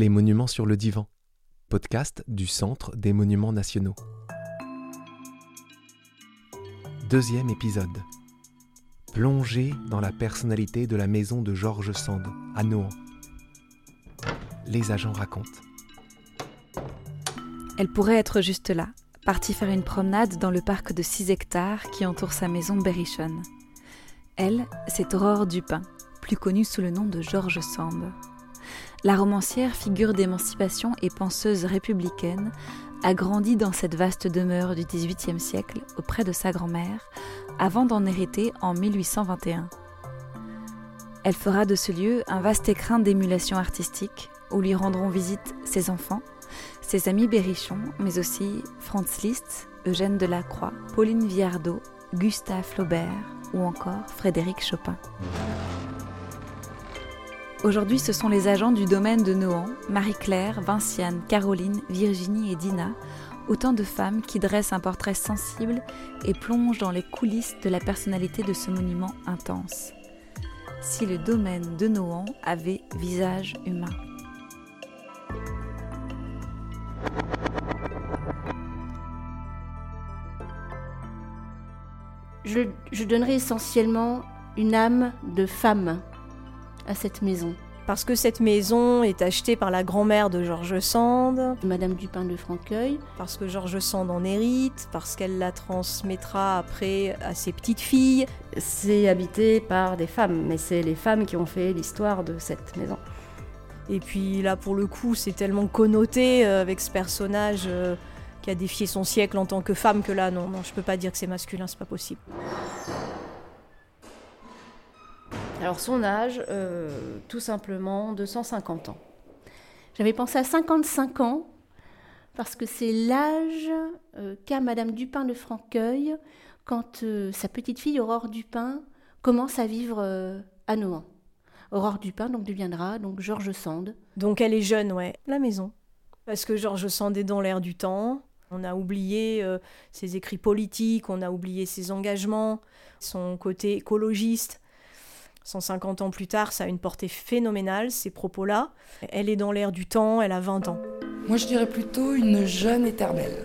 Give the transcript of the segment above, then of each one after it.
Les monuments sur le divan, podcast du Centre des monuments nationaux. Deuxième épisode. Plongé dans la personnalité de la maison de Georges Sand à Nohant. Les agents racontent. Elle pourrait être juste là, partie faire une promenade dans le parc de 6 hectares qui entoure sa maison Berrichonne. Elle, c'est Aurore Dupin, plus connue sous le nom de Georges Sand. La romancière, figure d'émancipation et penseuse républicaine, a grandi dans cette vaste demeure du XVIIIe siècle auprès de sa grand-mère, avant d'en hériter en 1821. Elle fera de ce lieu un vaste écrin d'émulation artistique, où lui rendront visite ses enfants, ses amis Berrichon, mais aussi Franz Liszt, Eugène Delacroix, Pauline Viardot, Gustave Flaubert ou encore Frédéric Chopin. Aujourd'hui, ce sont les agents du domaine de Nohant, Marie-Claire, Vinciane, Caroline, Virginie et Dina, autant de femmes qui dressent un portrait sensible et plongent dans les coulisses de la personnalité de ce monument intense. Si le domaine de Nohant avait visage humain. Je, je donnerais essentiellement une âme de femme à cette maison. Parce que cette maison est achetée par la grand-mère de Georges Sand, Madame Dupin de Franqueuil, parce que Georges Sand en hérite, parce qu'elle la transmettra après à ses petites filles. C'est habité par des femmes, mais c'est les femmes qui ont fait l'histoire de cette maison. Et puis là, pour le coup, c'est tellement connoté euh, avec ce personnage euh, qui a défié son siècle en tant que femme que là, non, non, je peux pas dire que c'est masculin, c'est pas possible. Alors son âge, euh, tout simplement 250 ans. J'avais pensé à 55 ans parce que c'est l'âge euh, qu'a Madame Dupin de Franqueuil quand euh, sa petite fille Aurore Dupin commence à vivre euh, à Nohant. Aurore Dupin donc deviendra donc Georges Sand. Donc elle est jeune, ouais, la maison. Parce que Georges Sand est dans l'air du temps. On a oublié euh, ses écrits politiques, on a oublié ses engagements, son côté écologiste. 150 ans plus tard, ça a une portée phénoménale, ces propos-là. Elle est dans l'air du temps, elle a 20 ans. Moi, je dirais plutôt une jeune éternelle.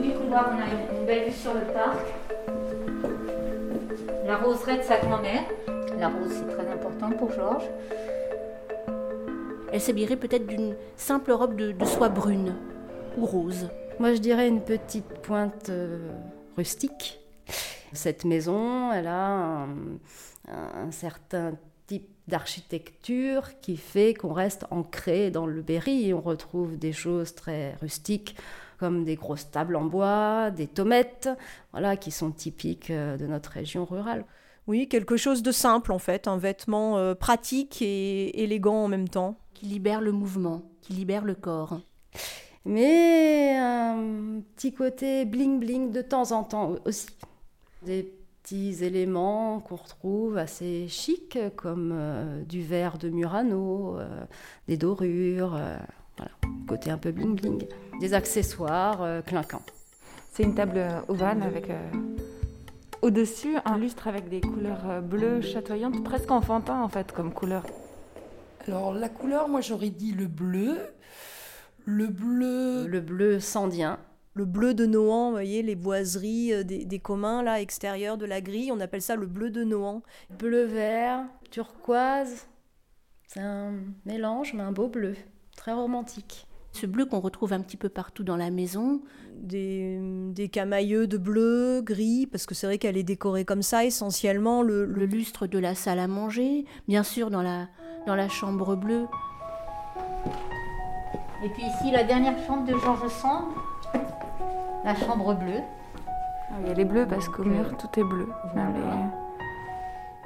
Oui, couloir, on a une belle vue sur le parc. La roseraie de sa grand-mère. La rose, c'est très important pour Georges. Elle s'habillerait peut-être d'une simple robe de, de soie brune ou rose. Moi, je dirais une petite pointe euh, rustique. Cette maison, elle a un, un certain type d'architecture qui fait qu'on reste ancré dans le Berry. On retrouve des choses très rustiques comme des grosses tables en bois, des tomettes, voilà, qui sont typiques euh, de notre région rurale. Oui, quelque chose de simple en fait, un vêtement euh, pratique et élégant en même temps. qui libère le mouvement, qui libère le corps. Mais un petit côté bling-bling de temps en temps aussi. Des petits éléments qu'on retrouve assez chics, comme euh, du verre de Murano, euh, des dorures, euh, voilà, côté un peu bling-bling. Des accessoires euh, clinquants. C'est une table ovale avec euh, au-dessus un lustre avec des couleurs bleues chatoyantes, presque enfantin en fait comme couleur. Alors, la couleur, moi, j'aurais dit le bleu. Le bleu. Le bleu sandien, Le bleu de Nohant, vous voyez, les boiseries euh, des, des communs là, extérieurs de la grille, on appelle ça le bleu de Nohant. bleu-vert, turquoise. C'est un mélange, mais un beau bleu. Très romantique. Ce bleu qu'on retrouve un petit peu partout dans la maison, Des, des camailleux de bleu, gris, parce que c'est vrai qu'elle est décorée comme ça essentiellement. Le, le- le lustre de la salle à manger, bien sûr dans la, dans la chambre bleue. Et puis ici, la dernière chambre de Georges Sand. La chambre bleue. Ah oui, elle est bleue parce qu'au mur tout est bleu. Même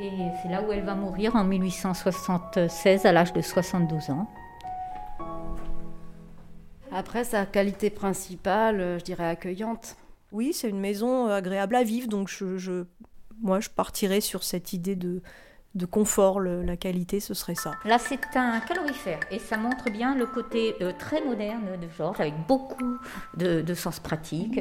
les- Et c'est là où elle va mourir en 1876 à l'âge de 72 ans. Après, sa qualité principale, euh, je dirais accueillante. Oui, c'est une maison euh, agréable à vivre, donc je, je- moi je partirais sur cette idée de, de confort, le- la qualité, ce serait ça. Là, c'est un calorifère et ça montre bien le côté euh, très moderne de Georges avec beaucoup de, de sens pratique.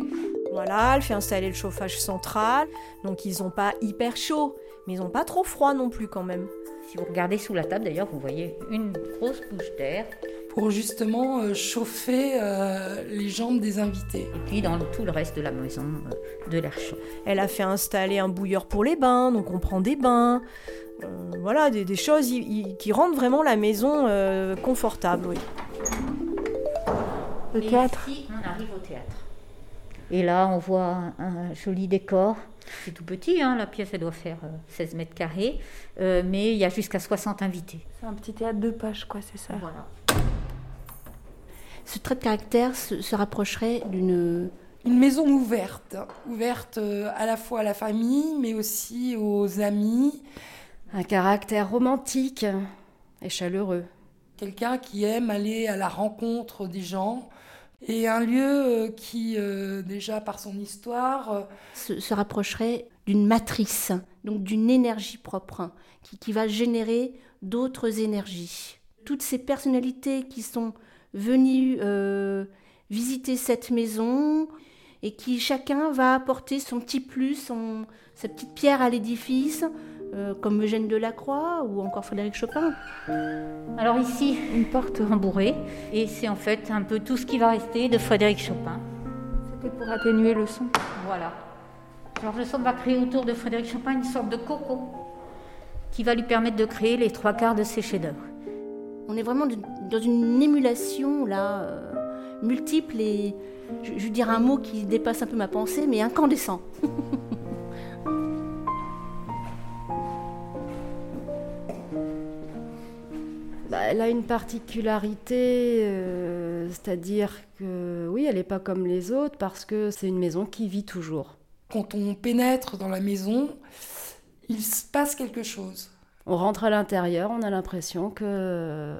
Voilà, elle fait installer le chauffage central, donc ils n'ont pas hyper chaud, mais ils n'ont pas trop froid non plus quand même. Si vous regardez sous la table, d'ailleurs, vous voyez une grosse bouche d'air pour justement euh, chauffer euh, les jambes des invités. Et puis dans tout le reste de la maison, euh, de l'air chaud. Elle a fait installer un bouilleur pour les bains, donc on prend des bains. Euh, voilà, des, des choses qui rendent vraiment la maison euh, confortable. Oui. Le théâtre ici, on arrive au théâtre. Et là, on voit un, joli décor. C'est tout petit, hein, la pièce, elle doit faire euh, 16 mètres carrés. Euh, mais il y a jusqu'à 60 invités. C'est un petit théâtre de poche, quoi, c'est ça. Voilà. Ce trait de caractère se, se rapprocherait d'une Une maison ouverte, ouverte euh, à la fois à la famille, mais aussi aux amis. Un caractère romantique et chaleureux. Quelqu'un qui aime aller à la rencontre des gens. Et un lieu euh, qui, euh, déjà par son histoire, euh, se, se rapprocherait d'une matrice, donc d'une énergie propre, qui, qui va générer d'autres énergies. Toutes ces personnalités qui sont venues euh, visiter cette maison et qui chacun va apporter son petit plus, son, sa petite pierre à l'édifice, euh, comme Eugène Delacroix ou encore Frédéric Chopin. Alors ici, une porte rembourrée. Et c'est en fait un peu tout ce qui va rester de Frédéric Chopin. C'était pour atténuer le son. Voilà. Georges Sand va créer autour de Frédéric Chopin une sorte de coco qui va lui permettre de créer les trois quarts de ses chefs-d'œuvre. On est vraiment dans une émulation là, euh, multiple et je, je veux dire un mot qui dépasse un peu ma pensée, mais incandescent. elle a une particularité, euh, c'est-à-dire que oui, elle n'est pas comme les autres parce que c'est une maison qui vit toujours. quand on pénètre dans la maison, il se passe quelque chose. On rentre à l'intérieur, on a l'impression que euh,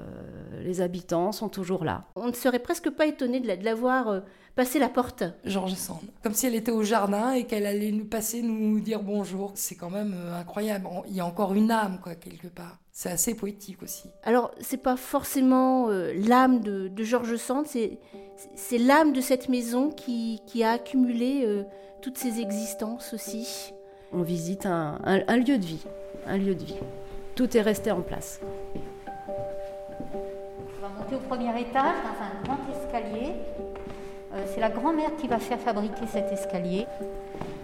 les habitants sont toujours là. On ne serait presque pas étonné de la, de la voir euh, passer la porte. Georges Sand. Comme si elle était au jardin et qu'elle allait nous passer nous dire bonjour. C'est quand même incroyable. Il y a encore une âme, quoi, quelque part. C'est assez poétique aussi. Alors, c'est pas forcément euh, l'âme de, de Georges Sand, c'est, l'âme de cette maison qui, qui a accumulé euh, toutes ses existences aussi. On visite un, un- un lieu de vie, un lieu de vie. Tout est resté en place. On va monter au premier étage dans un grand escalier. Euh, c'est la grand-mère qui va faire fabriquer cet escalier.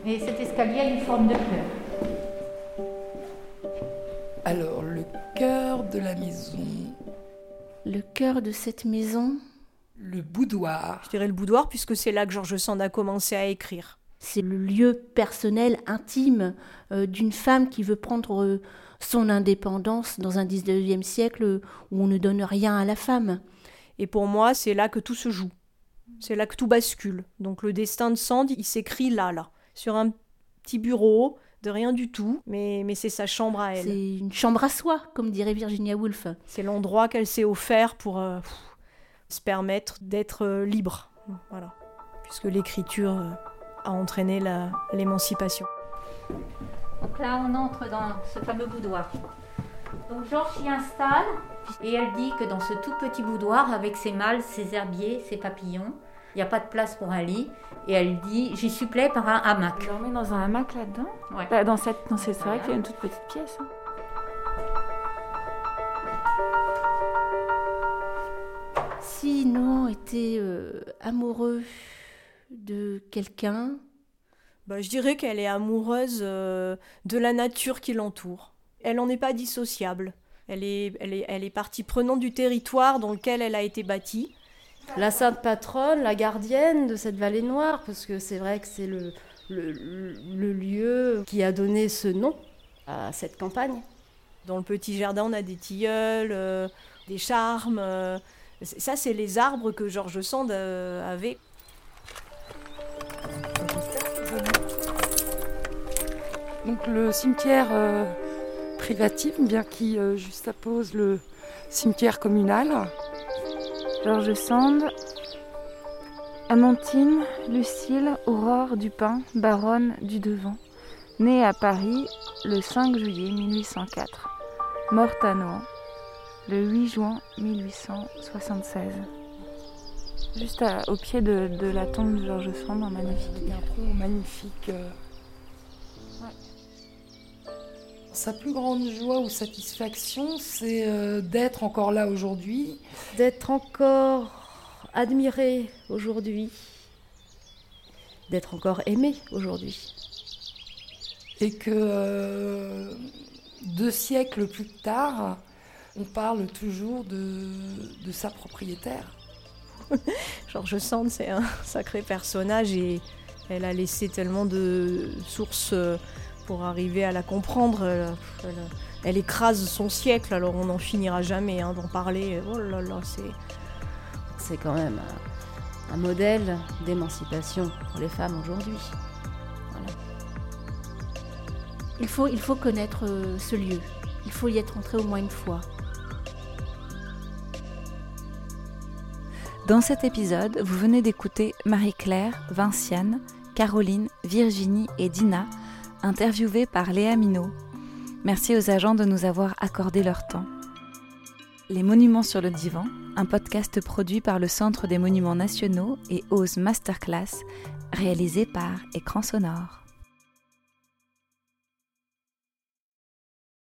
Et cet escalier a une forme de cœur. Alors, le cœur de la maison, Le cœur de cette maison, le boudoir. Je dirais le boudoir puisque c'est là que Georges Sand a commencé à écrire. c'est le lieu personnel, intime euh, d'une femme qui veut prendre euh, son indépendance dans un 19e siècle où on ne donne rien à la femme. Et pour moi, c'est là que tout se joue. C'est là que tout bascule. Donc le destin de Sand, il s'écrit là, là, sur un petit bureau, de rien du tout, mais, mais c'est sa chambre à elle. C'est une chambre à soi, comme dirait Virginia Woolf. C'est l'endroit qu'elle s'est offert pour euh, pff, se permettre d'être euh, libre. Voilà. Puisque l'écriture euh, a entraîné l'émancipation. Donc là, on entre dans ce fameux boudoir. Donc Georges s'y installe et elle dit que dans ce tout petit boudoir, avec ses mâles, ses herbiers, ses papillons, il n'y a pas de place pour un lit. Et elle dit J'y supplée par un hamac. On dormait dans un hamac là-dedans Ouais. Bah, dans cette, dans cette, C'est vrai qu'il y a une toute petite pièce. hein. Si Nohan était euh, amoureux de quelqu'un, Bah, je dirais qu'elle est amoureuse euh, de la nature qui l'entoure. Elle n'en est pas dissociable. Elle est, elle, est, elle est partie prenante du territoire dans lequel elle a été bâtie. La sainte patronne, la gardienne de cette vallée noire, parce que c'est vrai que c'est le, le, le lieu qui a donné ce nom à cette campagne. Dans le petit jardin, on a des tilleuls, euh, des charmes. euh, ça, c'est les arbres que Georges Sand euh, avait. Donc le cimetière euh, privatif, bien qui euh, juxtapose le cimetière communal. Georges Sand, Amantine, Lucille, Aurore Dupin, baronne du Devant, née à Paris le 5 juillet 1804, morte à Nohant le 8 juin 1876. Juste à- au pied de, de la tombe de Georges Sand, un magnifique. Un magnifique. euh. Sa plus grande joie ou satisfaction, c'est euh, d'être encore là aujourd'hui. D'être encore admiré aujourd'hui. D'être encore aimé aujourd'hui. Et que euh, deux siècles plus tard, on parle toujours de, de sa propriétaire. George Sand, c'est un sacré personnage et elle a laissé tellement de sources euh, pour arriver à la comprendre. Elle, elle- elle écrase son siècle, alors on n'en finira jamais hein, d'en parler. Oh là là, c'est. C'est quand même un, un modèle d'émancipation pour les femmes aujourd'hui. Voilà. Il faut, il faut connaître euh, ce lieu. Il faut y être entré au moins une fois. Dans cet épisode, vous venez d'écouter Marie-Claire, Vinciane, Caroline, Virginie et Dina, interviewées par Léa Minot. Merci aux agents de nous avoir accordé leur temps. Les Monuments sur le divan, un podcast produit par le Centre des Monuments Nationaux et Ose Masterclass, réalisé par Écran Sonore.